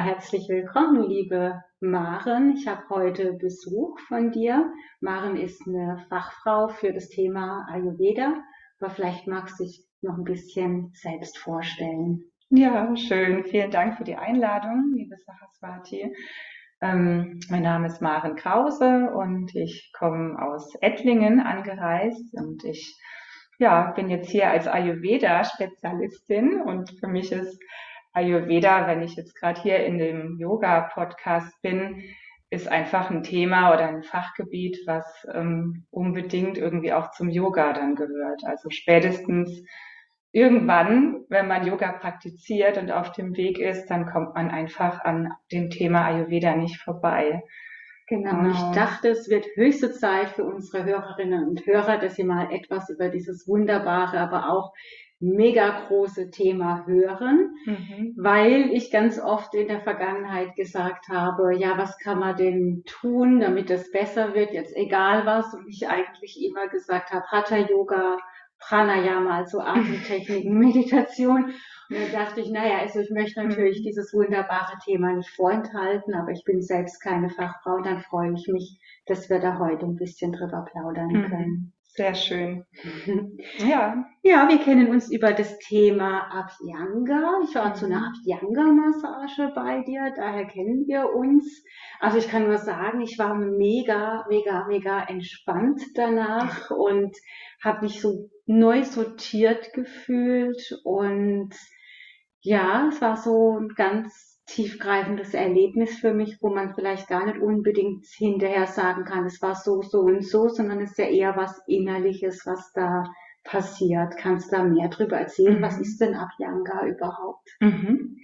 Herzlich willkommen, liebe Maren. Ich habe heute Besuch von dir. Maren ist eine Fachfrau für das Thema Ayurveda, aber vielleicht magst du dich noch ein bisschen selbst vorstellen. Ja, schön. Vielen Dank für die Einladung, liebe Sahaswati. Ähm, mein Name ist Maren Krause und ich komme aus Ettlingen angereist und ich ja, bin jetzt hier als Ayurveda-Spezialistin und für mich ist Ayurveda, wenn ich jetzt gerade hier in dem Yoga-Podcast bin, ist einfach ein Thema oder ein Fachgebiet, was ähm, unbedingt irgendwie auch zum Yoga dann gehört. Also spätestens irgendwann, wenn man Yoga praktiziert und auf dem Weg ist, dann kommt man einfach an dem Thema Ayurveda nicht vorbei. Genau. genau. Ich dachte, es wird höchste Zeit für unsere Hörerinnen und Hörer, dass sie mal etwas über dieses wunderbare, aber auch mega große Thema hören, mhm. weil ich ganz oft in der Vergangenheit gesagt habe, ja, was kann man denn tun, damit es besser wird, jetzt egal was, und ich eigentlich immer gesagt habe, Hatha Yoga, Pranayama, also Atemtechniken, Meditation. Und dann dachte ich, naja, also ich möchte natürlich mhm. dieses wunderbare Thema nicht vorenthalten, aber ich bin selbst keine Fachfrau und dann freue ich mich, dass wir da heute ein bisschen drüber plaudern mhm. können. Sehr schön. Ja. Ja, wir kennen uns über das Thema Abhyanga. Ich war zu einer mhm. Abhyanga-Massage bei dir, daher kennen wir uns. Also ich kann nur sagen, ich war mega, mega, mega entspannt danach und habe mich so neu sortiert gefühlt und ja, es war so ein ganz tiefgreifendes Erlebnis für mich, wo man vielleicht gar nicht unbedingt hinterher sagen kann, es war so, so und so, sondern es ist ja eher was Innerliches, was da passiert. Kannst du da mehr drüber erzählen? Mhm. Was ist denn Abhyanga überhaupt? Mhm.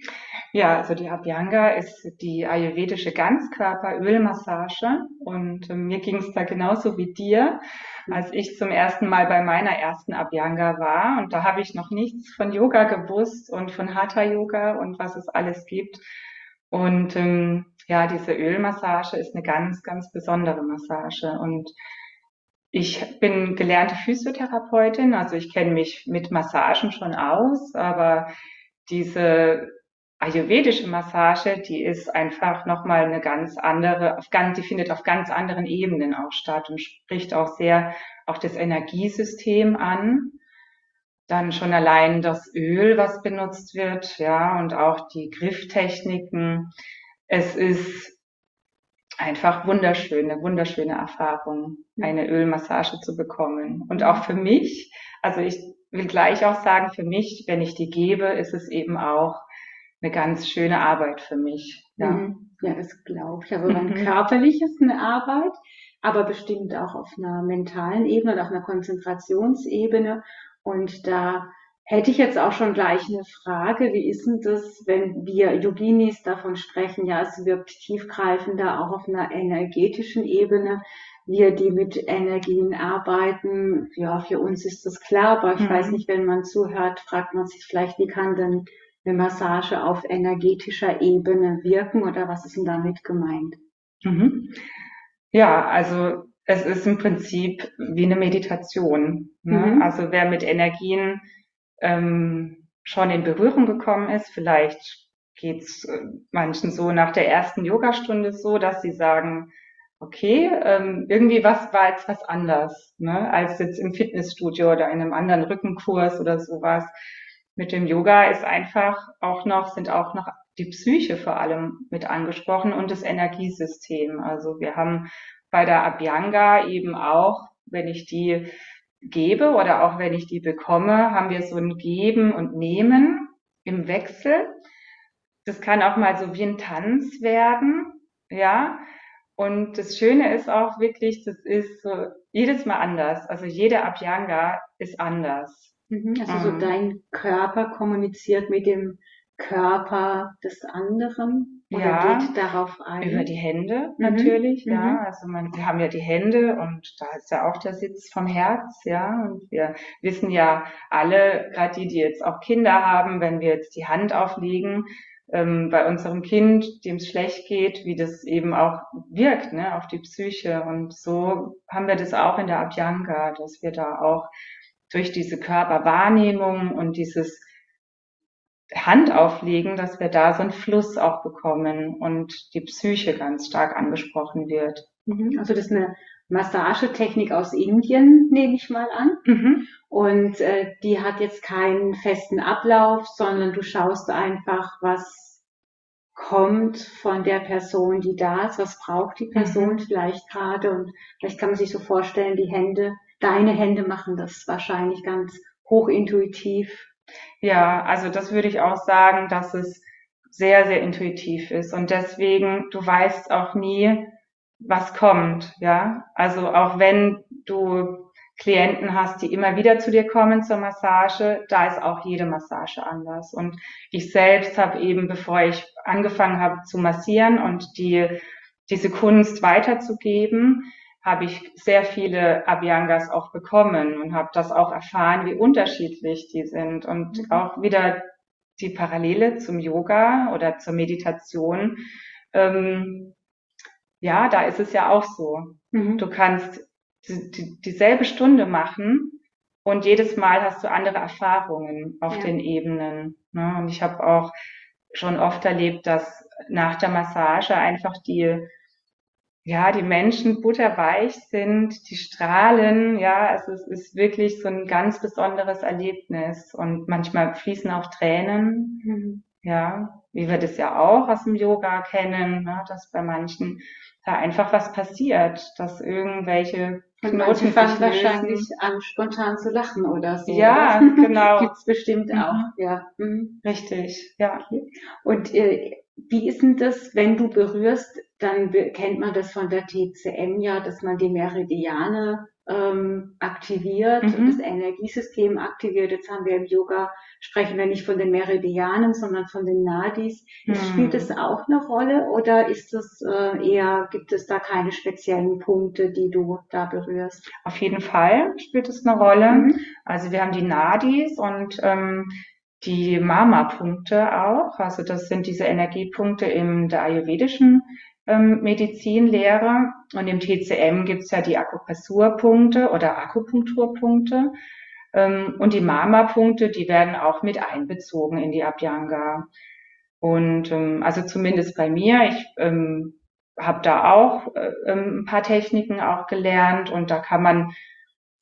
Ja, also die Abhyanga ist die ayurvedische Ganzkörperölmassage und äh, mir ging es da genauso wie dir, als ich zum ersten Mal bei meiner ersten Abhyanga war und da habe ich noch nichts von Yoga gewusst und von Hatha Yoga und was es alles gibt. Und ähm, ja, diese Ölmassage ist eine ganz, ganz besondere Massage und ich bin gelernte Physiotherapeutin, also ich kenne mich mit Massagen schon aus, aber diese ayurvedische Massage, die ist einfach nochmal eine ganz andere, auf ganz, die findet auf ganz anderen Ebenen auch statt und spricht auch sehr auch das Energiesystem an. Dann schon allein das Öl, was benutzt wird, ja, und auch die Grifftechniken. Es ist einfach wunderschön, eine wunderschöne Erfahrung, eine Ölmassage zu bekommen. Und auch für mich, also ich will gleich auch sagen, für mich, wenn ich die gebe, ist es eben auch eine ganz schöne Arbeit für mich. Ja, mhm. ja das glaube ich. Also rein mhm. körperlich ist eine Arbeit, aber bestimmt auch auf einer mentalen Ebene oder auf einer Konzentrationsebene. Und da hätte ich jetzt auch schon gleich eine Frage. Wie ist denn das, wenn wir Yoginis davon sprechen? Ja, es wirkt tiefgreifender auch auf einer energetischen Ebene. Wir, die mit Energien arbeiten, ja, für uns ist das klar, aber ich mhm. weiß nicht, wenn man zuhört, fragt man sich vielleicht, wie kann denn eine Massage auf energetischer Ebene wirken oder was ist denn damit gemeint? Mhm. Ja, also es ist im Prinzip wie eine Meditation. Ne? Mhm. Also wer mit Energien ähm, schon in Berührung gekommen ist, vielleicht geht's äh, manchen so nach der ersten Yogastunde so, dass sie sagen, okay, ähm, irgendwie was war jetzt was anders, ne, als jetzt im Fitnessstudio oder in einem anderen Rückenkurs oder sowas mit dem Yoga ist einfach auch noch, sind auch noch die Psyche vor allem mit angesprochen und das Energiesystem. Also wir haben bei der Abhyanga eben auch, wenn ich die gebe oder auch wenn ich die bekomme, haben wir so ein Geben und Nehmen im Wechsel. Das kann auch mal so wie ein Tanz werden, ja. Und das Schöne ist auch wirklich, das ist so jedes Mal anders. Also jede Abhyanga ist anders. Mhm, also so ähm. dein Körper kommuniziert mit dem Körper des anderen. Oder Ja, geht darauf ein? Über die Hände Mhm, natürlich, mhm. ja. Also man, wir haben ja die Hände und da ist ja auch der Sitz vom Herz, ja. Und wir wissen ja alle, gerade die, die jetzt auch Kinder haben, wenn wir jetzt die Hand auflegen, ähm, bei unserem Kind, dem es schlecht geht, wie das eben auch wirkt, ne, auf die Psyche. Und so haben wir das auch in der Abhyanga, dass wir da auch durch diese Körperwahrnehmung und dieses Hand auflegen, dass wir da so einen Fluss auch bekommen und die Psyche ganz stark angesprochen wird. Mhm. Also das ist eine Massagetechnik aus Indien, nehme ich mal an. Mhm. Und äh, die hat jetzt keinen festen Ablauf, sondern du schaust einfach, was kommt von der Person, die da ist, was braucht die Person Mhm. vielleicht gerade. Und vielleicht kann man sich so vorstellen, die Hände, deine Hände machen das wahrscheinlich ganz hochintuitiv. Ja, also das würde ich auch sagen, dass es sehr, sehr intuitiv ist und deswegen, du weißt auch nie, was kommt, ja. Also auch wenn du Klienten hast, die immer wieder zu dir kommen zur Massage, da ist auch jede Massage anders. Und ich selbst habe eben, bevor ich angefangen habe zu massieren und die, diese Kunst weiterzugeben, habe ich sehr viele Abhyangas auch bekommen und habe das auch erfahren, wie unterschiedlich die sind und Mhm. auch wieder die Parallele zum Yoga oder zur Meditation. Ähm, ja, da ist es ja auch so. Mhm. Du kannst die, die, dieselbe Stunde machen und jedes Mal hast du andere Erfahrungen auf Ja. den Ebenen. Ne? Und ich habe auch schon oft erlebt, dass nach der Massage einfach die ja, die Menschen butterweich sind, die strahlen, ja, also es ist wirklich so ein ganz besonderes Erlebnis und manchmal fließen auch Tränen, Mhm. ja, wie wir das ja auch aus dem Yoga kennen, ne, dass bei manchen da einfach was passiert, dass irgendwelche Und Knoten fangen wahrscheinlich an, spontan zu lachen oder so. Ja, oder? genau. Gibt's bestimmt Mhm. auch, ja. Mhm. Richtig, ja. Und äh, wie ist denn das, wenn du berührst, dann kennt man das von der TCM ja, dass man die Meridiane ähm, aktiviert Mhm. und das Energiesystem aktiviert. Jetzt haben wir im Yoga, sprechen wir nicht von den Meridianen, sondern von den Nadis. Hm. Spielt das auch eine Rolle oder ist das äh, eher, gibt es da keine speziellen Punkte, die du da berührst? Auf jeden Fall spielt es eine Rolle. Mhm. Also wir haben die Nadis und ähm, die Mama-Punkte auch. Also das sind diese Energiepunkte in der ayurvedischen ähm, Medizinlehre. Und im TCM gibt's ja die Akupressurpunkte oder Akupunkturpunkte. Ähm, und die Mama-Punkte, die werden auch mit einbezogen in die Abhyanga. Und ähm, also zumindest bei mir, ich ähm, habe da auch äh, ähm, ein paar Techniken auch gelernt und da kann man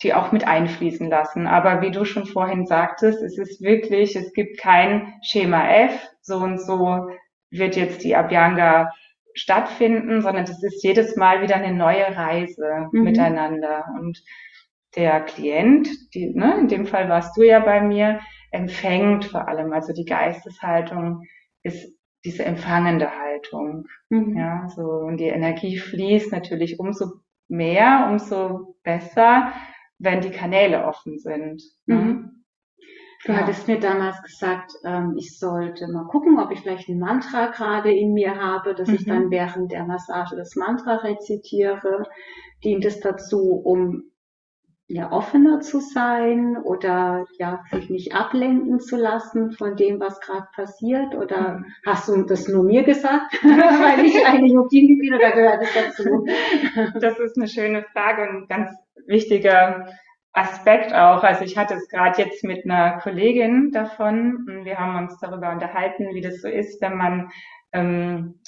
die auch mit einfließen lassen. Aber wie du schon vorhin sagtest, es ist wirklich, es gibt kein Schema F, so und so wird jetzt die Abhyanga stattfinden, sondern das ist jedes Mal wieder eine neue Reise Mhm. miteinander. Und der Klient, die, ne, in dem Fall warst du ja bei mir, empfängt vor allem, also die Geisteshaltung ist diese empfangende Haltung. Mhm. Ja, so, und die Energie fließt natürlich umso mehr, umso besser, wenn die Kanäle offen sind. ne? Mhm. Du Ja. hattest mir damals gesagt, ähm, ich sollte mal gucken, ob ich vielleicht ein Mantra gerade in mir habe, dass ich Mhm. dann während der Massage das Mantra rezitiere. Dient es dazu, um ja offener zu sein oder ja sich nicht ablenken zu lassen von dem, was gerade passiert? Oder Mhm. hast du das nur mir gesagt, weil ich eine Yogini bin oder gehört es dazu? Das ist eine schöne Frage und ein ganz wichtiger Aspekt auch. Also ich hatte es gerade jetzt mit einer Kollegin davon und wir haben uns darüber unterhalten, wie das so ist, wenn man ähm,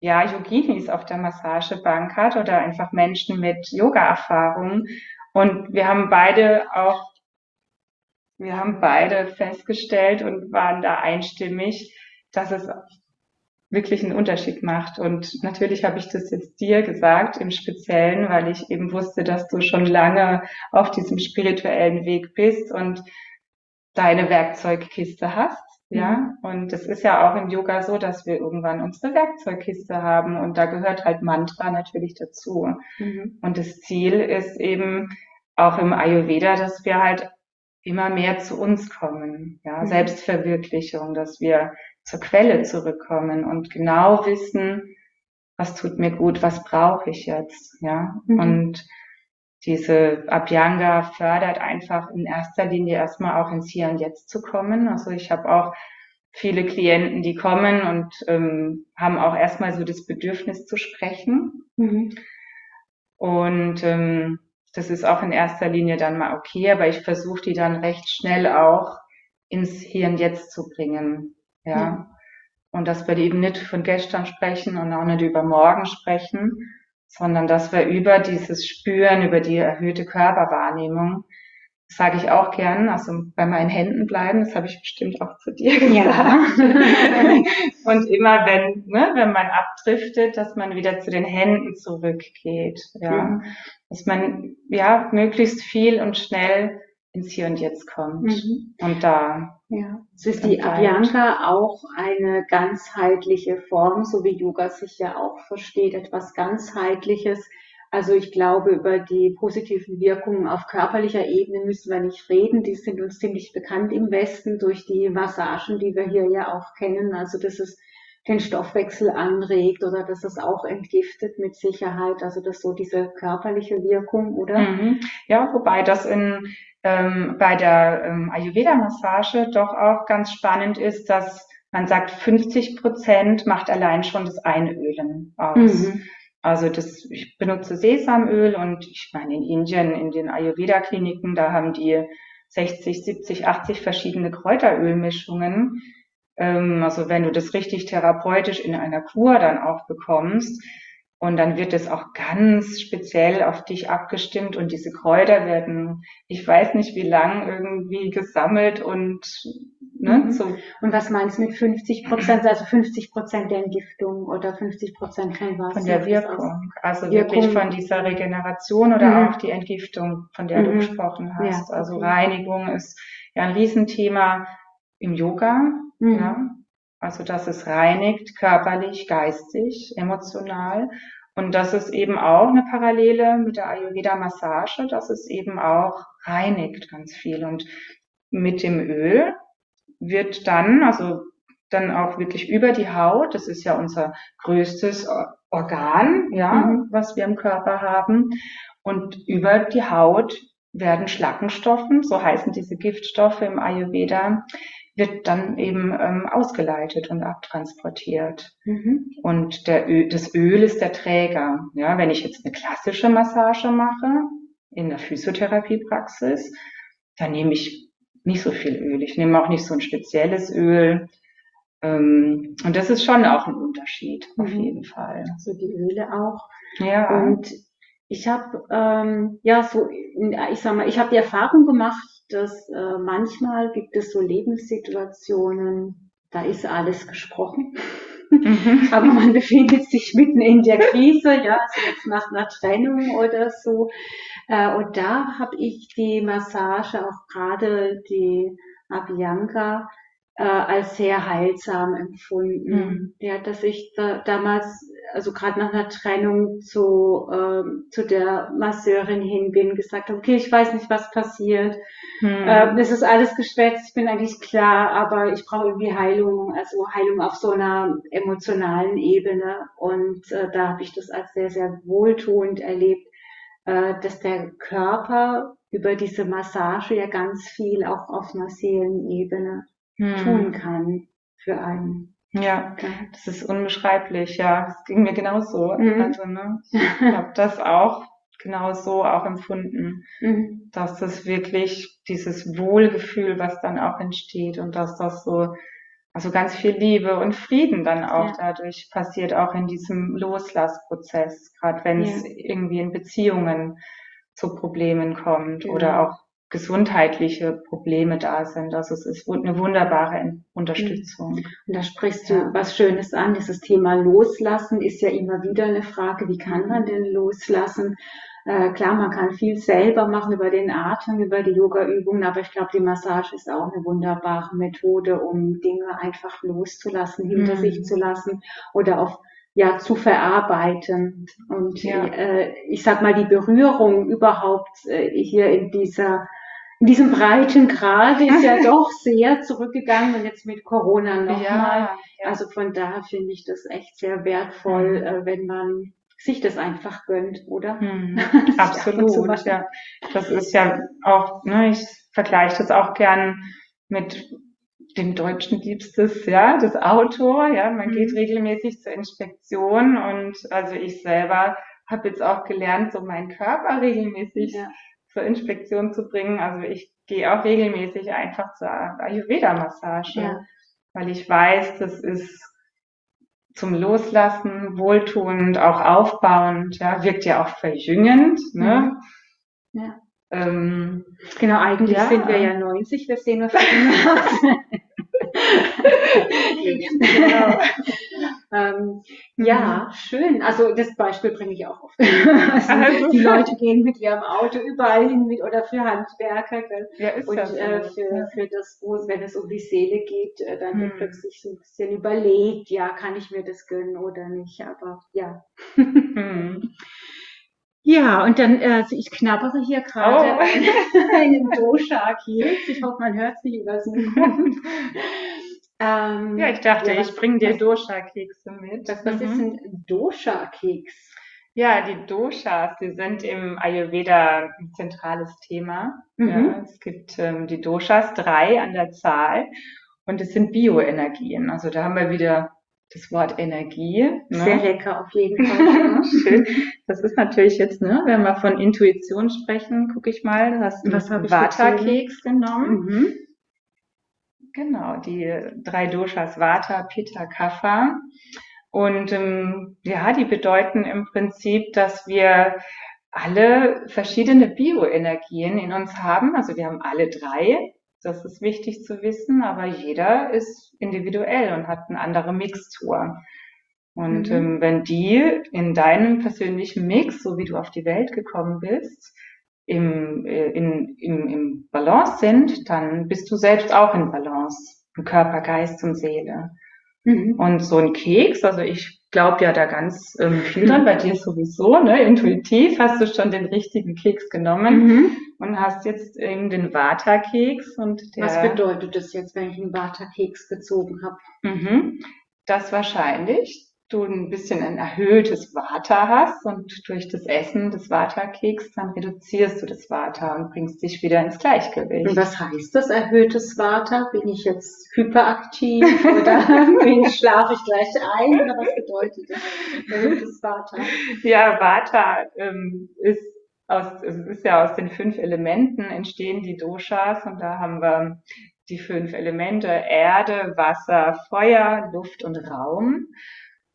ja Yoginis auf der Massagebank hat oder einfach Menschen mit Yoga-Erfahrung. Und wir haben beide auch, wir haben beide festgestellt und waren da einstimmig, dass es wirklich einen Unterschied macht. Und natürlich habe ich das jetzt dir gesagt im Speziellen, weil ich eben wusste, dass du schon lange auf diesem spirituellen Weg bist und deine Werkzeugkiste hast. Ja, und es ist ja auch im Yoga so, dass wir irgendwann unsere Werkzeugkiste haben und da gehört halt Mantra natürlich dazu. Mhm. Und das Ziel ist eben auch im Ayurveda, dass wir halt immer mehr zu uns kommen, ja, Mhm. Selbstverwirklichung, dass wir zur Quelle zurückkommen und genau wissen, was tut mir gut, was brauche ich jetzt, ja. Mhm. Und diese Abhyanga fördert einfach in erster Linie erstmal auch ins Hier und Jetzt zu kommen. Also ich habe auch viele Klienten, die kommen und ähm, haben auch erstmal so das Bedürfnis zu sprechen. Mhm. Und ähm, das ist auch in erster Linie dann mal okay, aber ich versuche die dann recht schnell auch ins Hier und Jetzt zu bringen. Ja. ja. Und dass wir eben nicht von gestern sprechen und auch nicht über morgen sprechen, sondern dass wir über dieses Spüren, über die erhöhte Körperwahrnehmung sage ich auch gern, also bei meinen Händen bleiben, das habe ich bestimmt auch zu dir gesagt. Ja. und immer wenn, ne, wenn man abdriftet, dass man wieder zu den Händen zurückgeht, ja. Mhm. Dass man, ja, möglichst viel und schnell ins Hier und Jetzt kommt. Mhm. Und da. Ja. So ist die Abhyanga auch eine ganzheitliche Form, so wie Yoga sich ja auch versteht, etwas ganzheitliches also ich glaube, über die positiven Wirkungen auf körperlicher Ebene müssen wir nicht reden. Die sind uns ziemlich bekannt im Westen durch die Massagen, die wir hier ja auch kennen. Also dass es den Stoffwechsel anregt oder dass es auch entgiftet mit Sicherheit. Also das so diese körperliche Wirkung, oder? Mhm. Ja, wobei das in ähm, bei der ähm, Ayurveda-Massage doch auch ganz spannend ist, dass man sagt, 50 Prozent macht allein schon das Einölen aus. Mhm. Also das, ich benutze Sesamöl und ich meine in Indien, in den Ayurveda-Kliniken, da haben die 60, 70, 80 verschiedene Kräuterölmischungen. Ähm, also wenn du das richtig therapeutisch in einer Kur dann auch bekommst, und dann wird es auch ganz speziell auf dich abgestimmt und diese Kräuter werden, ich weiß nicht wie lang, irgendwie gesammelt und ne, mhm. so. Und was meinst du mit 50 Prozent, also 50 Prozent der Entgiftung oder 50 Prozent von was? Von der Wirkung. Also Wirkung. wirklich von dieser Regeneration oder mhm. auch die Entgiftung, von der mhm. du gesprochen hast. Ja, also Reinigung ist ja ein Riesenthema im Yoga, mhm. ja. Also, dass es reinigt, körperlich, geistig, emotional. Und das ist eben auch eine Parallele mit der Ayurveda-Massage, dass es eben auch reinigt ganz viel. Und mit dem Öl wird dann, also dann auch wirklich über die Haut, das ist ja unser größtes Organ, ja, mhm. was wir im Körper haben. Und über die Haut werden Schlackenstoffen, so heißen diese Giftstoffe im Ayurveda, wird dann eben ähm, ausgeleitet und abtransportiert. Mhm. Und der Öl, das Öl ist der Träger. Ja, wenn ich jetzt eine klassische Massage mache in der Physiotherapiepraxis, dann nehme ich nicht so viel Öl. Ich nehme auch nicht so ein spezielles Öl. Ähm, und das ist schon auch ein Unterschied, auf mhm. jeden Fall. Also die Öle auch. Ja. Und ich habe ähm, ja so, ich sag mal, ich habe die Erfahrung gemacht, dass äh, manchmal gibt es so Lebenssituationen, da ist alles gesprochen. Mhm. Aber man befindet sich mitten in der Krise, ja, also jetzt nach einer Trennung oder so. Äh, und da habe ich die Massage, auch gerade die Abhyanga, äh, als sehr heilsam empfunden. Mhm. Ja, dass ich da, damals also gerade nach einer Trennung zu, ähm, zu der Masseurin hin bin, gesagt habe, okay, ich weiß nicht, was passiert. Hm. Ähm, es ist alles geschwätzt, ich bin eigentlich klar, aber ich brauche irgendwie Heilung, also Heilung auf so einer emotionalen Ebene. Und äh, da habe ich das als sehr, sehr wohltuend erlebt, äh, dass der Körper über diese Massage ja ganz viel auch auf einer Seelenebene hm. tun kann für einen. Ja, das ist unbeschreiblich, ja. Das ging mir genauso. Mhm. Also, ne, ich habe das auch genauso auch empfunden, mhm. dass das wirklich dieses Wohlgefühl, was dann auch entsteht und dass das so, also ganz viel Liebe und Frieden dann auch ja. dadurch passiert, auch in diesem Loslassprozess, gerade wenn es ja. irgendwie in Beziehungen zu Problemen kommt genau. oder auch gesundheitliche Probleme da sind. Also es ist eine wunderbare Unterstützung. Und da sprichst du ja. was Schönes an. Dieses Thema Loslassen ist ja immer wieder eine Frage, wie kann man denn loslassen? Äh, klar, man kann viel selber machen über den Atem, über die Yoga-Übungen, aber ich glaube, die Massage ist auch eine wunderbare Methode, um Dinge einfach loszulassen, hinter mhm. sich zu lassen oder auf ja zu verarbeiten. Und ja. äh, ich sag mal, die Berührung überhaupt äh, hier in dieser in diesem breiten Grad ist ja doch sehr zurückgegangen und jetzt mit Corona nochmal. Ja, ja. Also von daher finde ich das echt sehr wertvoll, mhm. wenn man sich das einfach gönnt, oder? Mhm. Absolut, ja. Das ist ja auch, ne, ich vergleiche das auch gern mit dem Deutschen liebstes, ja, das Auto, ja, man mhm. geht regelmäßig zur Inspektion und also ich selber habe jetzt auch gelernt, so meinen Körper regelmäßig ja. Zur Inspektion zu bringen. Also ich gehe auch regelmäßig einfach zur Ayurveda-Massage, ja. weil ich weiß, das ist zum Loslassen, wohltuend, auch aufbauend, ja, wirkt ja auch verjüngend, ne? Ja. Ähm, genau, eigentlich ja. sind wir ja 90, wir sehen was aus. genau. Ähm, ja, mhm. schön. Also das Beispiel bringe ich auch oft. also, die Leute gehen mit ihrem Auto überall hin mit oder für Handwerker. Gell? Ja, ist und das äh, für, für das, wo, wenn es um die Seele geht, äh, dann wird hm. plötzlich so ein bisschen überlegt, ja, kann ich mir das gönnen oder nicht. Aber ja. Hm. Ja, und dann, äh, ich knabbere hier gerade oh. einen Dosha-Keks. Ich hoffe, man hört es nicht übers Mikro. Ähm, ja, ich dachte, ja, ich bringe dir Dosha-Kekse mit. Was, was mhm. ist ein Dosha-Keks? Ja, die Doshas, die sind im Ayurveda ein zentrales Thema. Mhm. Ja, es gibt ähm, die Doshas, drei an der Zahl, und es sind Bioenergien. Also da haben wir wieder das Wort Energie. Ne? Sehr lecker auf jeden Fall. Schön. Das ist natürlich jetzt, ne, wenn wir von Intuition sprechen, gucke ich mal, du hast einen Vata-Keks genommen. Mhm. Genau, die drei Doshas Vata, Pitta, Kapha. Und ähm, ja, die bedeuten im Prinzip, dass wir alle verschiedene Bioenergien in uns haben. Also wir haben alle drei. Das ist wichtig zu wissen, aber jeder ist individuell und hat eine andere Mixtur. Und mhm. ähm, wenn die in deinem persönlichen Mix, so wie du auf die Welt gekommen bist, im, äh, in, im, im Balance sind, dann bist du selbst auch in Balance. Im Körper, Geist und Seele. Mhm. Und so ein Keks, also ich glaube ja da ganz ähm, viel dran, bei dir sowieso, ne? Intuitiv hast du schon den richtigen Keks genommen mhm. und hast jetzt eben den Vata-Keks und der. Was bedeutet das jetzt, wenn ich einen Vata-Keks gezogen habe? Mhm. Das wahrscheinlich, du ein bisschen ein erhöhtes Vata hast und durch das Essen des Vata-Keks dann reduzierst du das Vata und bringst dich wieder ins Gleichgewicht. Und was heißt das erhöhtes Vata? Bin ich jetzt hyperaktiv oder schlafe ich gleich ein oder was bedeutet das erhöhtes Vata? Ja, Vata ähm, ist aus, es ist ja aus den fünf Elementen entstehen die Doshas und da haben wir die fünf Elemente Erde, Wasser, Feuer, Luft und Raum.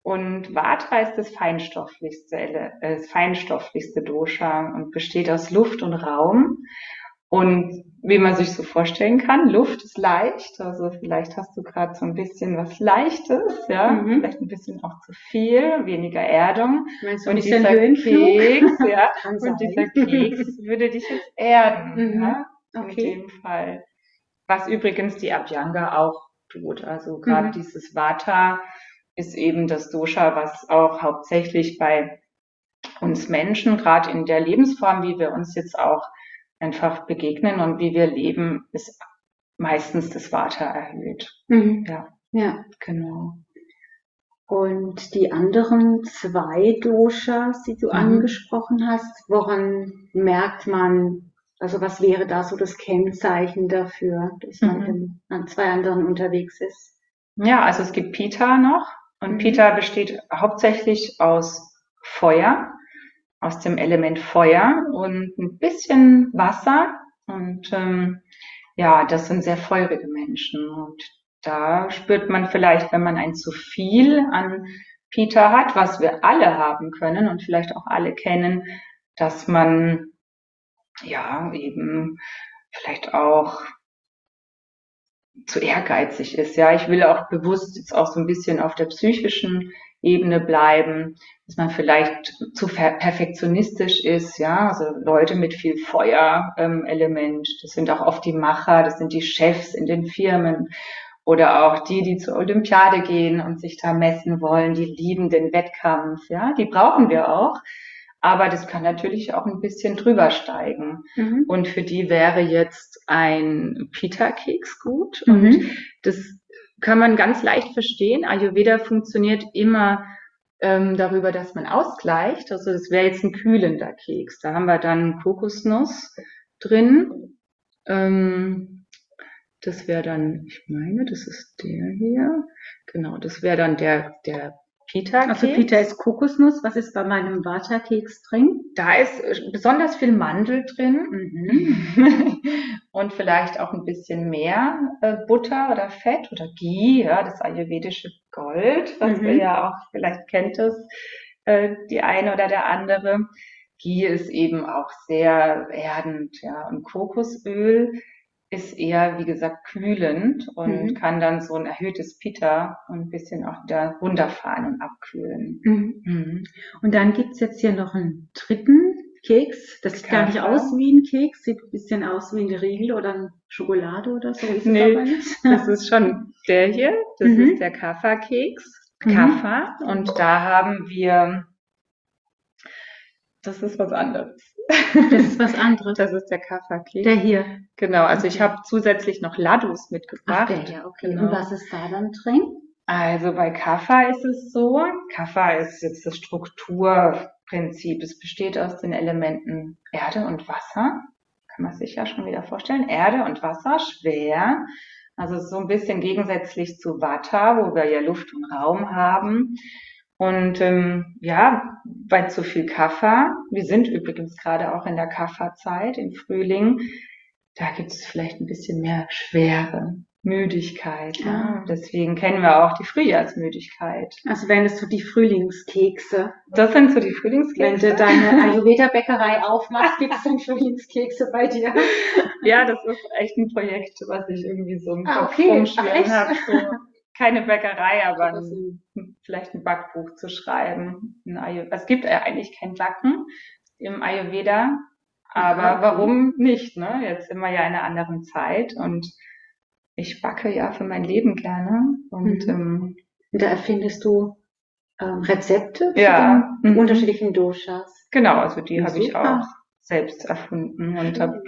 Und Vata ist das feinstofflichste, äh, das feinstofflichste Dosha und besteht aus Luft und Raum. Und wie man sich so vorstellen kann, Luft ist leicht, also vielleicht hast du gerade so ein bisschen was Leichtes, ja, mhm. vielleicht ein bisschen auch zu viel, weniger Erdung. Meinst du, und dieser Keks, ja, und dieser Keks würde dich jetzt erden, mhm. ja, okay. in dem Fall. Was übrigens die Abhyanga auch tut, also gerade mhm. dieses Vata ist eben das Dosha, was auch hauptsächlich bei uns Menschen, gerade in der Lebensform, wie wir uns jetzt auch einfach begegnen und wie wir leben, ist meistens das Vata erhöht. Mhm. Ja. ja, genau. Und die anderen zwei Doshas, die du mhm. angesprochen hast, woran merkt man, also was wäre da so das Kennzeichen dafür, dass man mhm. an zwei anderen unterwegs ist? Ja, also es gibt Pita noch, und mhm. Pita besteht hauptsächlich aus Feuer, aus dem Element Feuer und ein bisschen Wasser. Und ähm, ja, das sind sehr feurige Menschen. Und da spürt man vielleicht, wenn man ein zu viel an Pita hat, was wir alle haben können und vielleicht auch alle kennen, dass man ja eben vielleicht auch zu ehrgeizig ist. Ja, ich will auch bewusst jetzt auch so ein bisschen auf der psychischen Ebene bleiben, dass man vielleicht zu perfektionistisch ist, ja, also Leute mit viel Feuerelement, ähm, das sind auch oft die Macher, das sind die Chefs in den Firmen oder auch die, die zur Olympiade gehen und sich da messen wollen, die lieben den Wettkampf, ja, die brauchen wir auch. aber das kann natürlich auch ein bisschen drüber steigen. Mhm. Und für die wäre jetzt ein Pita-Keks gut. Mhm. Und das kann man ganz leicht verstehen. Ayurveda funktioniert immer ähm, darüber, dass man ausgleicht. Also das wäre jetzt ein kühlender Keks. Da haben wir dann Kokosnuss drin. Ähm, das wäre dann, ich meine, das ist der hier. Genau, das wäre dann der, der Pita-Keks. Also Pita ist Kokosnuss. Was ist bei meinem Vata-Keks drin? Da ist äh, besonders viel Mandel drin mhm. und vielleicht auch ein bisschen mehr äh, Butter oder Fett oder Ghee, ja, das ayurvedische Gold, was mhm. wir ja auch, vielleicht kennt es äh, die eine oder der andere. Ghee ist eben auch sehr erdend, ja, und Kokosöl ist eher, wie gesagt, kühlend und mhm. kann dann so ein erhöhtes Pita und ein bisschen auch wieder runterfahren und abkühlen. Mhm. Mhm. Und dann gibt's jetzt hier noch einen dritten Keks. Das sieht gar nicht aus wie ein Keks, sieht ein bisschen aus wie ein Riegel oder eine Schokolade oder so. Ist nee, das, das ist schon der hier. Das mhm. ist der Kaffa-Keks. Mhm. Kaffa. Und da haben wir, das ist was anderes. Das ist was anderes. Das ist der Kaffa-Keks. Der hier. Genau, also ich habe zusätzlich noch Ladus mitgebracht. Ach, der, ja, okay. Genau. Und was ist da dann drin? Also bei Kaffa ist es so, Kaffa ist jetzt das Strukturprinzip. Es besteht aus den Elementen Erde und Wasser. Kann man sich ja schon wieder vorstellen. Erde und Wasser, schwer. Also so ein bisschen gegensätzlich zu Vata, wo wir ja Luft und Raum haben. Und ähm, ja, bei zu viel Kaffer, wir sind übrigens gerade auch in der Kafferzeit im Frühling, da gibt es vielleicht ein bisschen mehr Schwere, Müdigkeit. Ja. ja. Deswegen kennen wir auch die Frühjahrsmüdigkeit. Also wären es so die Frühlingskekse. Das sind so die Frühlingskekse. Wenn du deine Ayurveda-Bäckerei aufmachst, gibt es dann Frühlingskekse bei dir. Ja, das ist echt ein Projekt, was ich irgendwie so im ah, Kopf okay. rumschwirren habe. So keine Bäckerei, aber ein, vielleicht ein Backbuch zu schreiben. es gibt ja eigentlich kein Backen im Ayurveda, aber warum nicht? Ne? Jetzt sind wir ja in einer anderen Zeit und ich backe ja für mein Leben gerne. Und, mhm. ähm, da erfindest du ähm, Rezepte ja. für mhm. unterschiedlichen Doshas. Genau, also die habe ich auch selbst erfunden und habe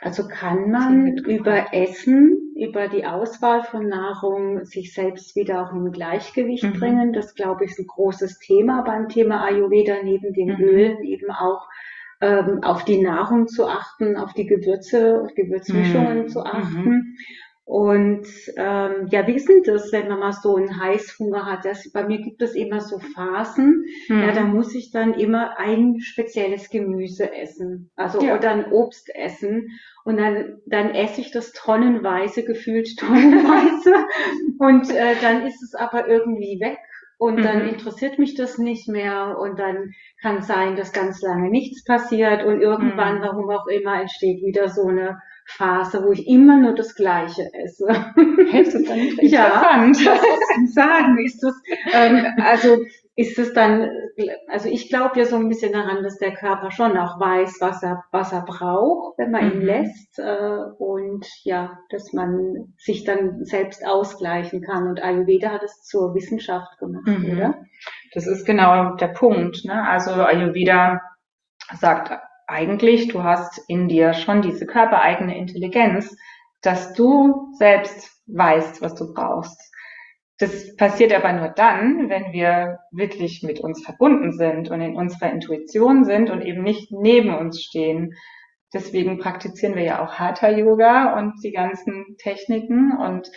also kann man über Essen, über die Auswahl von Nahrung sich selbst wieder auch im Gleichgewicht mhm. bringen. Das glaube ich ist ein großes Thema beim Thema Ayurveda, neben den mhm. Ölen eben auch ähm, auf die Nahrung zu achten, auf die Gewürze, Gewürzmischungen mhm. zu achten. Und ähm, ja, wie ist denn das, wenn man mal so einen Heißhunger hat? Das, bei mir gibt es immer so Phasen, mhm. ja, da muss ich dann immer ein spezielles Gemüse essen, also ja. oder ein Obst essen. Und dann, dann esse ich das tonnenweise, gefühlt tonnenweise. und äh, dann ist es aber irgendwie weg und dann mhm. interessiert mich das nicht mehr und dann kann sein, dass ganz lange nichts passiert und irgendwann, mhm. warum auch immer, entsteht wieder so eine Phase, wo ich immer nur das Gleiche esse. Hältst du dann nicht Ja, was soll sagen? Ist das, ähm, also ist es dann, also ich glaube ja so ein bisschen daran, dass der Körper schon auch weiß, was er, was er braucht, wenn man ihn mhm. lässt äh, und ja, dass man sich dann selbst ausgleichen kann. Und Ayurveda hat es zur Wissenschaft gemacht, mhm. oder? Das ist genau der Punkt. Ne? Also Ayurveda sagt eigentlich, du hast in dir schon diese körpereigene Intelligenz, dass du selbst weißt, was du brauchst. Das passiert aber nur dann, wenn wir wirklich mit uns verbunden sind und in unserer Intuition sind und eben nicht neben uns stehen. Deswegen praktizieren wir ja auch Hatha Yoga und die ganzen Techniken und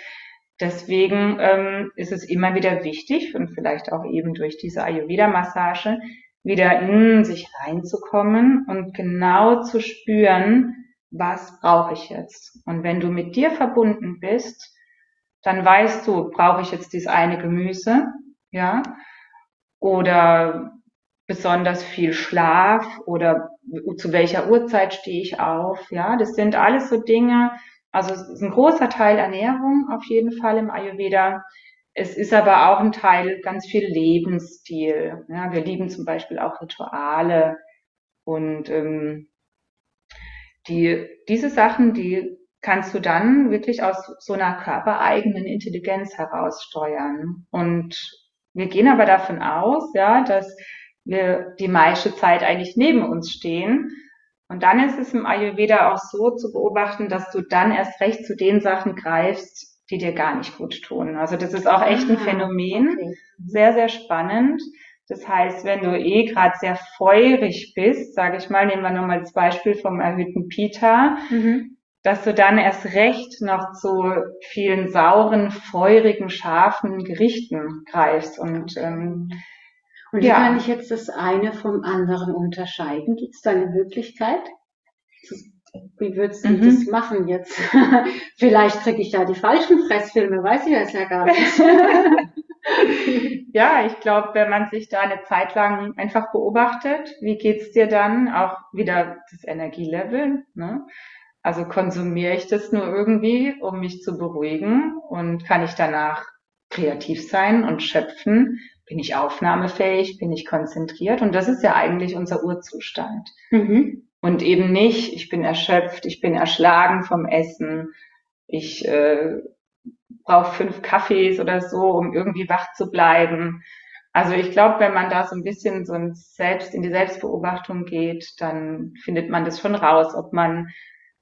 deswegen ähm, ist es immer wieder wichtig und vielleicht auch eben durch diese Ayurveda Massage wieder in sich reinzukommen und genau zu spüren, was brauche ich jetzt? Und wenn du mit dir verbunden bist, dann weißt du, brauche ich jetzt dieses eine Gemüse, ja, oder besonders viel Schlaf oder zu welcher Uhrzeit stehe ich auf, ja, das sind alles so Dinge, also es ist ein großer Teil Ernährung auf jeden Fall im Ayurveda, es ist aber auch ein Teil ganz viel Lebensstil. Ja, wir lieben zum Beispiel auch Rituale und ähm, die, diese Sachen, die kannst du dann wirklich aus so einer körpereigenen Intelligenz heraus steuern. Und wir gehen aber davon aus, ja, dass wir die meiste Zeit eigentlich neben uns stehen. Und dann ist es im Ayurveda auch so zu beobachten, dass du dann erst recht zu den Sachen greifst, die dir gar nicht gut tun. Also das ist auch echt ein ah, Phänomen. Okay. Sehr, sehr spannend. Das heißt, wenn du eh gerade sehr feurig bist, sage ich mal, nehmen wir nochmal das Beispiel vom erhöhten Pita, mhm. dass du dann erst recht noch zu vielen sauren, feurigen, scharfen Gerichten greifst. Und, ähm, und wie ja. kann ich jetzt das eine vom anderen unterscheiden? Gibt es da eine Möglichkeit? Wie würdest du mhm. das machen jetzt? Vielleicht kriege ich da die falschen Fressfilme, weiß ich das ja gar nicht. ja, ich glaube, wenn man sich da eine Zeit lang einfach beobachtet, wie geht's dir dann? Auch wieder das Energielevel. Ne? Also konsumiere ich das nur irgendwie, um mich zu beruhigen und kann ich danach kreativ sein und schöpfen? Bin ich aufnahmefähig? Bin ich konzentriert? Und das ist ja eigentlich unser Urzustand. Mhm. Und eben nicht, ich bin erschöpft, ich bin erschlagen vom Essen, ich äh, brauche fünf Kaffees oder so, um irgendwie wach zu bleiben. Also ich glaube, wenn man da so ein bisschen so ein selbst in die Selbstbeobachtung geht, dann findet man das schon raus, ob man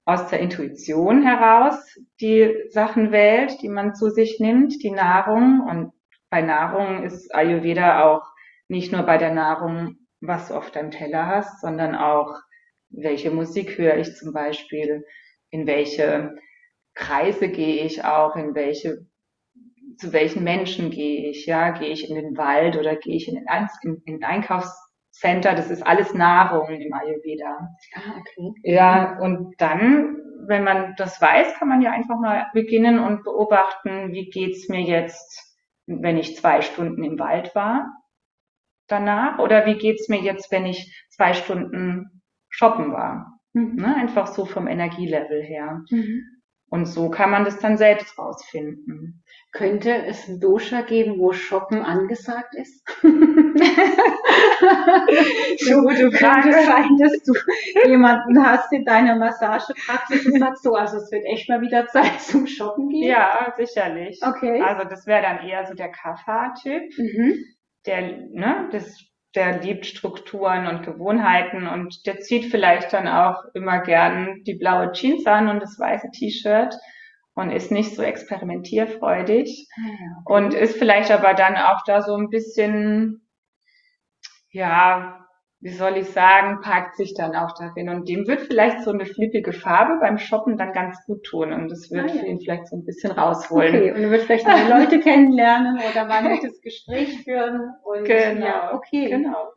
aus der Intuition heraus die Sachen wählt, die man zu sich nimmt, die Nahrung. Und bei Nahrung ist Ayurveda auch nicht nur bei der Nahrung, was du auf deinem Teller hast, sondern auch welche Musik höre ich zum Beispiel, in welche Kreise gehe ich auch, in welche, zu welchen Menschen gehe ich, ja, gehe ich in den Wald oder gehe ich in ein, in, in Einkaufscenter, das ist alles Nahrung im Ayurveda. Ah, okay. Ja, und dann, wenn man das weiß, kann man ja einfach mal beginnen und beobachten, wie geht's mir jetzt, wenn ich zwei Stunden im Wald war danach, oder wie geht's mir jetzt, wenn ich zwei Stunden shoppen war. Mhm. Ne? Einfach so vom Energielevel her. Mhm. Und so kann man das dann selbst rausfinden. Könnte es ein Dosha geben, wo Shoppen angesagt ist? so, du könnte sein, dass du jemanden hast in deiner Massagepraxis und sagst so, also es wird echt mal wieder Zeit zum Shoppen gehen. Ja, sicherlich. Okay. Also das wäre dann eher so der Kapha-Typ. Mhm. Der, ne, das der liebt Strukturen und Gewohnheiten und der zieht vielleicht dann auch immer gern die blaue Jeans an und das weiße T-Shirt und ist nicht so experimentierfreudig ah und ist vielleicht aber dann auch da so ein bisschen, ja, wie soll ich sagen, parkt sich dann auch darin. Und dem wird vielleicht so eine flippige Farbe beim Shoppen dann ganz gut tun. Und das wird ah, ja. ihn vielleicht so ein bisschen rausholen. Okay, und du wirst vielleicht neue Leute kennenlernen oder mal ein nettes Gespräch führen. Und, genau, ja, okay. Genau.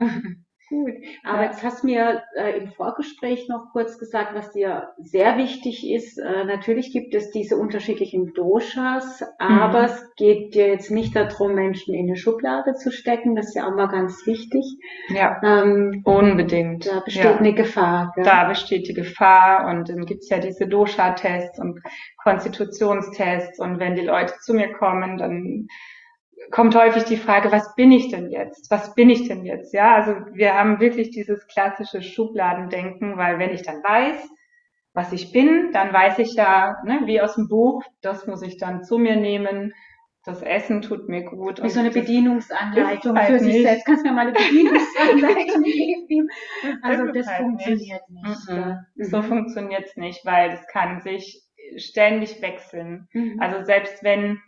Gut, aber ja. jetzt hast du mir äh, im Vorgespräch noch kurz gesagt, was dir sehr wichtig ist. Äh, natürlich gibt es diese unterschiedlichen Doshas, aber mhm. es geht dir jetzt nicht darum, Menschen in eine Schublade zu stecken. Das ist ja auch mal ganz wichtig. Ja, ähm, unbedingt. Da besteht ja. eine Gefahr. Gell? Da besteht die Gefahr und dann gibt's ja diese Dosha-Tests und Konstitutionstests und wenn die Leute zu mir kommen, dann kommt häufig die Frage, was bin ich denn jetzt? Was bin ich denn jetzt? Ja, also wir haben wirklich dieses klassische Schubladendenken, weil wenn ich dann weiß, was ich bin, dann weiß ich ja, ne, wie aus dem Buch, das muss ich dann zu mir nehmen. Das Essen tut mir gut. Wie so eine Bedienungsanleitung halt für sich nicht. selbst. Kannst du mir mal eine Bedienungsanleitung geben? Also das, das halt funktioniert nicht. nicht. Mhm. So mhm. funktioniert es nicht, weil es kann sich ständig wechseln. Mhm. Also selbst wenn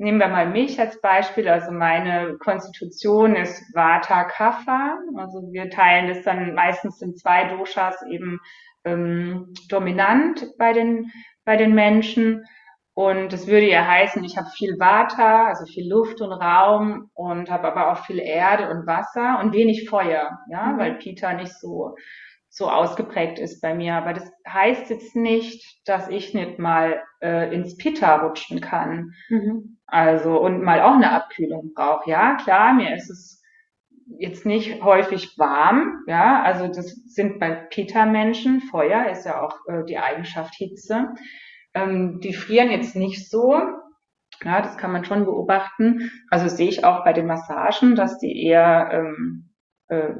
Nehmen wir mal mich als Beispiel. Also meine Konstitution ist Vata Kapha. Also wir teilen das dann meistens in zwei Doshas eben ähm, dominant bei den, bei den Menschen. Und das würde ja heißen, ich habe viel Vata, also viel Luft und Raum und habe aber auch viel Erde und Wasser und wenig Feuer, ja, mhm. weil Pita nicht so so ausgeprägt ist bei mir. Aber das heißt jetzt nicht, dass ich nicht mal äh, ins Pitta rutschen kann. Mhm. Also und mal auch eine Abkühlung brauche. Ja, klar, mir ist es jetzt nicht häufig warm. Ja, also das sind bei Pitta-Menschen, Feuer ist ja auch äh, die Eigenschaft Hitze. Ähm, die frieren jetzt nicht so. Ja, das kann man schon beobachten. Also sehe ich auch bei den Massagen, dass die eher ähm, äh,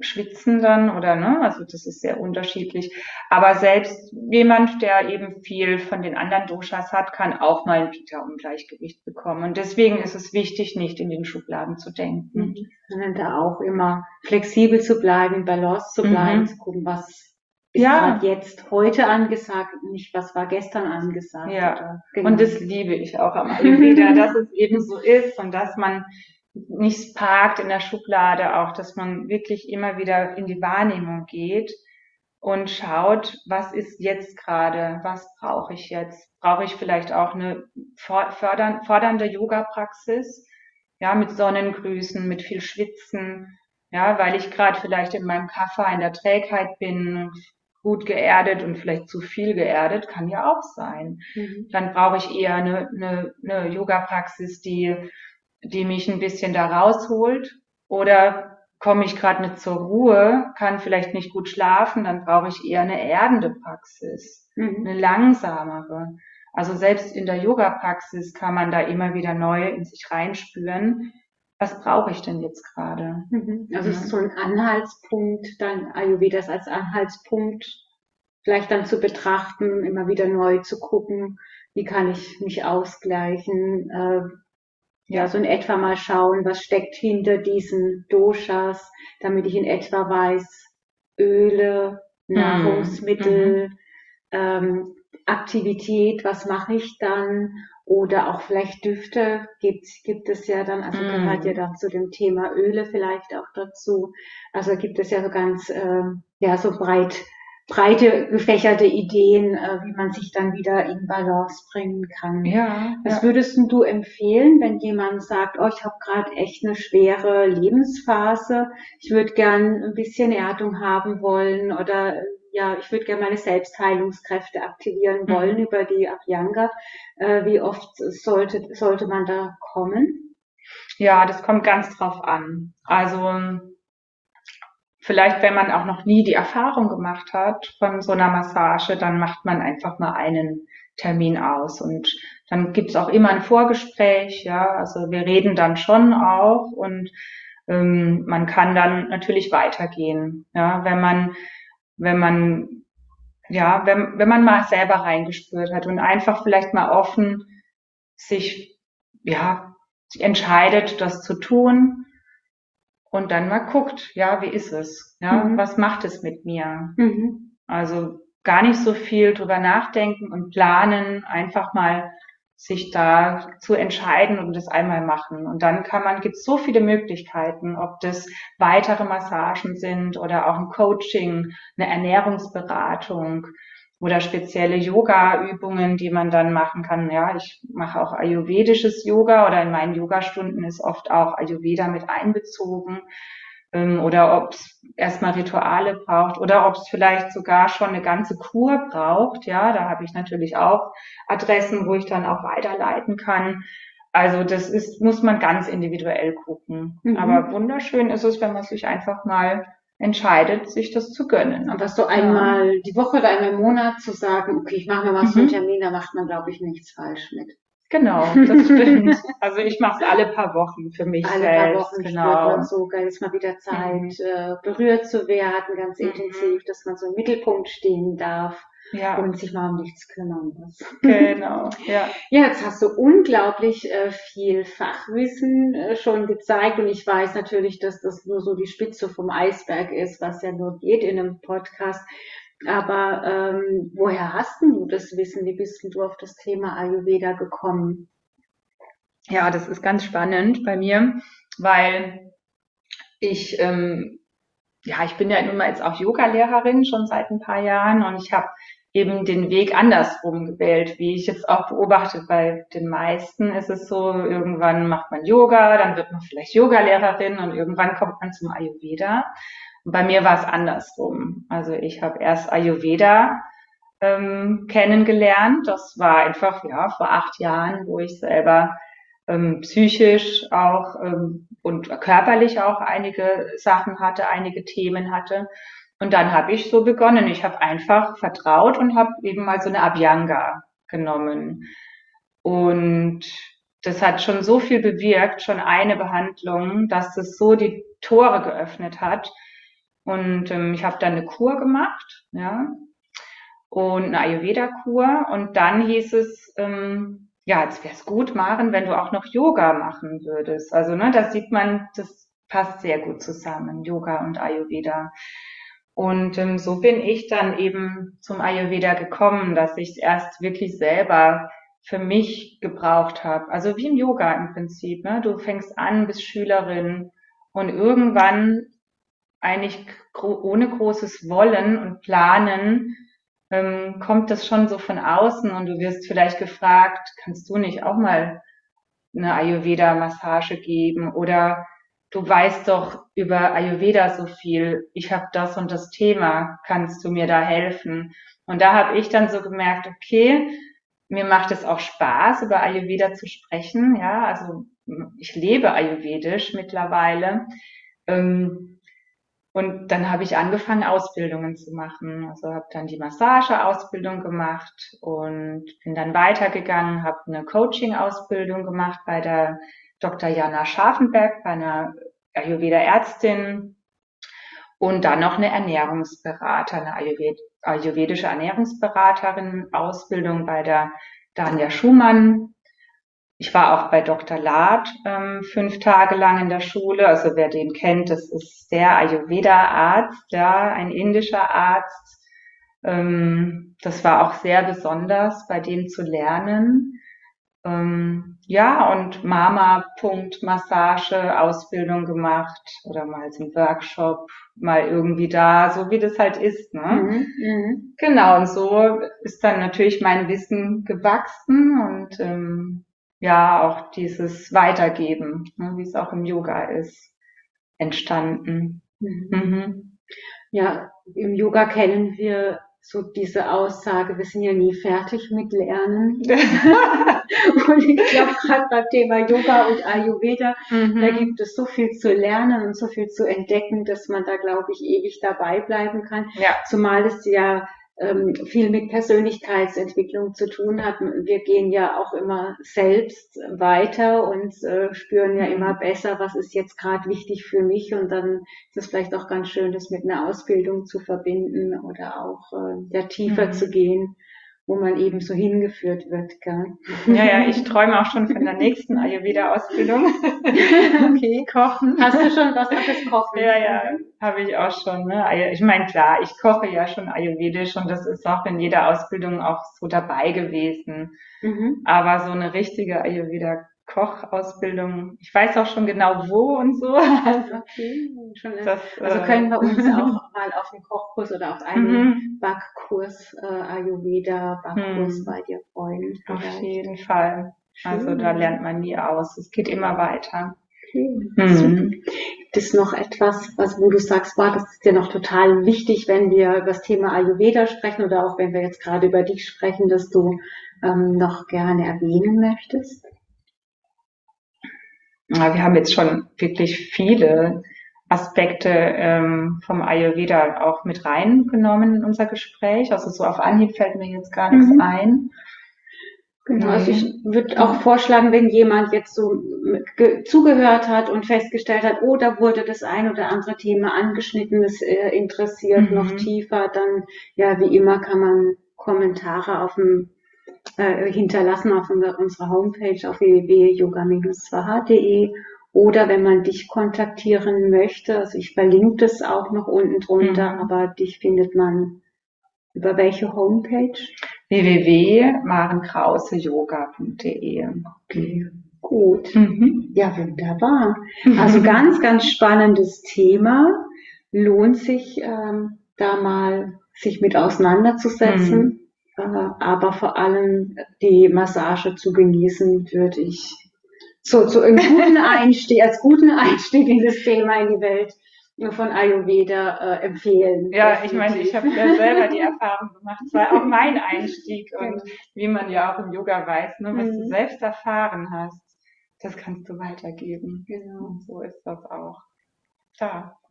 schwitzen dann oder ne, also das ist sehr unterschiedlich. Aber selbst jemand, der eben viel von den anderen Doshas hat, kann auch mal ein Pita-Ungleichgewicht bekommen. Und deswegen ist es wichtig, nicht in den Schubladen zu denken. Und da auch immer flexibel zu bleiben, Balance zu bleiben, mhm. zu gucken, was ist ja. jetzt heute angesagt, nicht was war gestern angesagt. Ja. Genau. Und das liebe ich auch am Ayurveda, dass es eben so ist und dass man nichts parkt in der Schublade, auch dass man wirklich immer wieder in die Wahrnehmung geht und schaut, was ist jetzt gerade, was brauche ich jetzt? Brauche ich vielleicht auch eine fördern, fordernde Yoga-Praxis, ja, mit Sonnengrüßen, mit viel Schwitzen, ja, weil ich gerade vielleicht in meinem Kaffer in der Trägheit bin, gut geerdet und vielleicht zu viel geerdet, kann ja auch sein. Mhm. Dann brauche ich eher eine, eine, eine Yoga-Praxis, die die mich ein bisschen da rausholt. Oder komme ich gerade nicht zur Ruhe, kann vielleicht nicht gut schlafen, dann brauche ich eher eine erdende Praxis, mhm. eine langsamere. Also selbst in der Yoga-Praxis kann man da immer wieder neu in sich reinspüren. Was brauche ich denn jetzt gerade? Mhm. Also es ist so ein Anhaltspunkt, dann Ayurvedas als Anhaltspunkt vielleicht dann zu betrachten, immer wieder neu zu gucken, wie kann ich mich ausgleichen, äh, ja, so in etwa mal schauen, was steckt hinter diesen Doshas, damit ich in etwa weiß, Öle, mhm. Nahrungsmittel, mhm. ähm, Aktivität, was mache ich dann? Oder auch vielleicht Düfte gibt, gibt es ja dann, also mm. gehört ja dann zu dem Thema Öle vielleicht auch dazu. Also gibt es ja so ganz, äh, ja, so breit breite gefächerte Ideen, äh, wie man sich dann wieder in Balance bringen kann. Ja, Was ja. würdest du empfehlen, wenn jemand sagt, oh, ich habe gerade echt eine schwere Lebensphase, ich würde gern ein bisschen Erdung haben wollen oder ja, ich würde gerne meine Selbstheilungskräfte aktivieren mhm. wollen über die Abhyanga. Äh, wie oft sollte, sollte man da kommen? Ja, das kommt ganz drauf an. Also vielleicht, wenn man auch noch nie die Erfahrung gemacht hat von so einer Massage, dann macht man einfach mal einen Termin aus. Und dann gibt's auch immer ein Vorgespräch, ja, also wir reden dann schon auch und ähm, man kann dann natürlich weitergehen, ja, wenn man, wenn man, ja, wenn, wenn man mal selber reingespürt hat und einfach vielleicht mal offen sich, ja, sich entscheidet, das zu tun, und dann mal guckt, ja, wie ist es? Ja, mhm. was macht es mit mir? Mhm. Also gar nicht so viel drüber nachdenken und planen, einfach mal sich da zu entscheiden und das einmal machen. Und dann kann man, gibt es so viele Möglichkeiten, ob das weitere Massagen sind oder auch ein Coaching, eine Ernährungsberatung oder spezielle Yoga-Übungen, die man dann machen kann. Ja, ich mache auch ayurvedisches Yoga oder in meinen Yogastunden ist oft auch Ayurveda mit einbezogen. Ähm, oder ob es erstmal Rituale braucht oder ob es vielleicht sogar schon eine ganze Kur braucht. Ja, da habe ich natürlich auch Adressen, wo ich dann auch weiterleiten kann. Also das ist, muss man ganz individuell gucken. Mhm. Aber wunderschön ist es, wenn man sich einfach mal entscheidet, sich das zu gönnen. Und das so einmal ja. die Woche oder einmal im Monat zu sagen, okay, ich mache mir mal mhm. so einen mhm. Termin, da macht man, glaube ich, nichts falsch mit. Genau, das stimmt. also ich mache es alle paar Wochen für mich alle selbst. Alle paar Wochen genau. spürt man so, geil ist mal wieder Zeit, mhm. äh, berührt zu werden, ganz mhm. intensiv, dass man so im Mittelpunkt stehen darf ja. und sich mal um nichts kümmern muss. Genau, ja. Ja, jetzt hast du unglaublich äh, viel Fachwissen äh, schon gezeigt und ich weiß natürlich, dass das nur so die Spitze vom Eisberg ist, was ja nur geht in einem Podcast. Aber ähm, woher hast du das Wissen? Wie bist du auf das Thema Ayurveda gekommen? Ja, das ist ganz spannend bei mir, weil ich ähm, ja, ich bin ja nun mal jetzt auch Yoga-Lehrerin schon seit ein paar Jahren und ich habe eben den Weg andersrum gewählt, wie ich jetzt auch beobachte. Bei den meisten ist es so, irgendwann macht man Yoga, dann wird man vielleicht Yogalehrerin und irgendwann kommt man zum Ayurveda. Und bei mir war es andersrum. Also ich habe erst Ayurveda ähm, kennengelernt. Das war einfach ja vor acht Jahren, wo ich selber ähm, psychisch auch ähm, und körperlich auch einige Sachen hatte, einige Themen hatte. Und dann habe ich so begonnen. Ich habe einfach vertraut und habe eben mal so eine Abhyanga genommen. Und das hat schon so viel bewirkt, schon eine Behandlung, dass das so die Tore geöffnet hat. Und ähm, ich habe dann eine Kur gemacht, ja, und eine Ayurveda-Kur. Und dann hieß es, ähm, ja, jetzt wäre es gut, Maren, wenn du auch noch Yoga machen würdest. Also, ne, da sieht man, das passt sehr gut zusammen, Yoga und Ayurveda. Und ähm, so bin ich dann eben zum Ayurveda gekommen, dass ich es erst wirklich selber für mich gebraucht habe. Also wie im Yoga im Prinzip. Ne? Du fängst an, bist Schülerin und irgendwann eigentlich ohne großes Wollen und Planen ähm, kommt das schon so von außen und du wirst vielleicht gefragt, kannst du nicht auch mal eine Ayurveda-Massage geben oder du weißt doch über Ayurveda so viel, ich habe das und das Thema, kannst du mir da helfen? Und da habe ich dann so gemerkt, okay, mir macht es auch Spaß, über Ayurveda zu sprechen. Ja, also ich lebe Ayurvedisch mittlerweile. Ähm, und dann habe ich angefangen, Ausbildungen zu machen. Also habe dann die Massageausbildung gemacht und bin dann weitergegangen, habe eine Coaching-Ausbildung gemacht bei der Dr. Jana Scharfenberg, bei einer Ayurveda-Ärztin und dann noch eine Ernährungsberater, eine Ayurved ayurvedische Ernährungsberaterin Ausbildung bei der Danja Schumann. Ich war auch bei Dr. Lad ähm, fünf Tage lang in der Schule. Also wer den kennt, das ist der Ayurveda-Arzt, ja, ein indischer Arzt. Ähm, das war auch sehr besonders, bei dem zu lernen. Ähm, ja, und Mama-Punkt-Massage, Ausbildung gemacht oder mal so ein Workshop, mal irgendwie da, so wie das halt ist. Ne? Mhm, mhm. Genau, und so ist dann natürlich mein Wissen gewachsen und ähm, ja, auch dieses Weitergeben, ne, wie es auch im Yoga ist, entstanden. Mhm. Mhm. Ja, im Yoga kennen wir so diese Aussage, wir sind ja nie fertig mit Lernen. und ich glaube, gerade beim Thema Yoga und Ayurveda, mhm. da gibt es so viel zu lernen und so viel zu entdecken, dass man da, glaube ich, ewig dabei bleiben kann. Ja. Zumal es ja ähm, viel mit Persönlichkeitsentwicklung zu tun hat. Wir gehen ja auch immer selbst weiter und äh, spüren ja immer besser, was ist jetzt gerade wichtig für mich und dann ist es vielleicht auch ganz schön, das mit einer Ausbildung zu verbinden oder auch äh, ja, tiefer mhm. zu gehen wo man eben so hingeführt wird. Gell? Ja, ja, ich träume auch schon von der nächsten Ayurveda-Ausbildung. okay. Kochen. Hast du schon was auf das Kochen? Ja, ja, habe ich auch schon. Ne? Ich meine, klar, ich koche ja schon ayurvedisch und das ist auch in jeder Ausbildung auch so dabei gewesen. Mhm. Aber so eine richtige Ayurveda Kochausbildung. Ich weiß auch schon genau wo und so. Also, okay, schon das, also können wir uns auch mal auf einen Kochkurs oder auf einen mhm. Backkurs, äh, Ayurveda, Backkurs mhm. bei dir freuen. Auf jeden Fall. Also da lernt man nie aus. Es geht immer weiter. Okay, mhm. Gibt es noch etwas, was, wo du sagst, war, das ist dir noch total wichtig, wenn wir über das Thema Ayurveda sprechen oder auch wenn wir jetzt gerade über dich sprechen, dass du ähm, noch gerne erwähnen möchtest? Wir haben jetzt schon wirklich viele Aspekte ähm, vom Ayurveda auch mit reingenommen in unser Gespräch. Also so auf Anhieb fällt mir jetzt gar nichts mhm. ein. Genau, also ich würde auch vorschlagen, wenn jemand jetzt so zugehört hat und festgestellt hat, oh, da wurde das ein oder andere Thema angeschnitten, das äh, interessiert mhm. noch tiefer, dann ja, wie immer kann man Kommentare auf dem äh, hinterlassen auf unserer Homepage auf www.yoga-swaha.de oder wenn man dich kontaktieren möchte, also ich verlinke das auch noch unten drunter, mhm. aber dich findet man über welche Homepage? www.marenkrauseyoga.de Okay, gut. Mhm. Ja, wunderbar. Also ganz, ganz spannendes Thema. Lohnt sich ähm, da mal sich mit auseinanderzusetzen. Mhm. Äh, aber vor allem die Massage zu genießen, würde ich so zu einem guten Einstieg, als guten Einstieg in das Thema in die Welt von Ayurveda äh, empfehlen. Ja, definitiv. ich meine, ich habe ja selber die Erfahrung gemacht. Es war auch mein Einstieg und wie man ja auch im Yoga weiß, ne, was mhm. du selbst erfahren hast, das kannst du weitergeben. Genau. Und so ist das auch. Klar.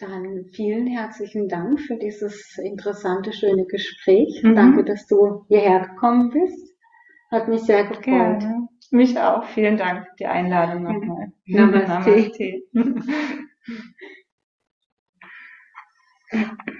Dann vielen herzlichen Dank für dieses interessante, schöne Gespräch. Mhm. Danke, dass du hierher gekommen bist. Hat mich sehr gefreut. Gerne. Mich auch. Vielen Dank für die Einladung nochmal. Namaste. Namaste.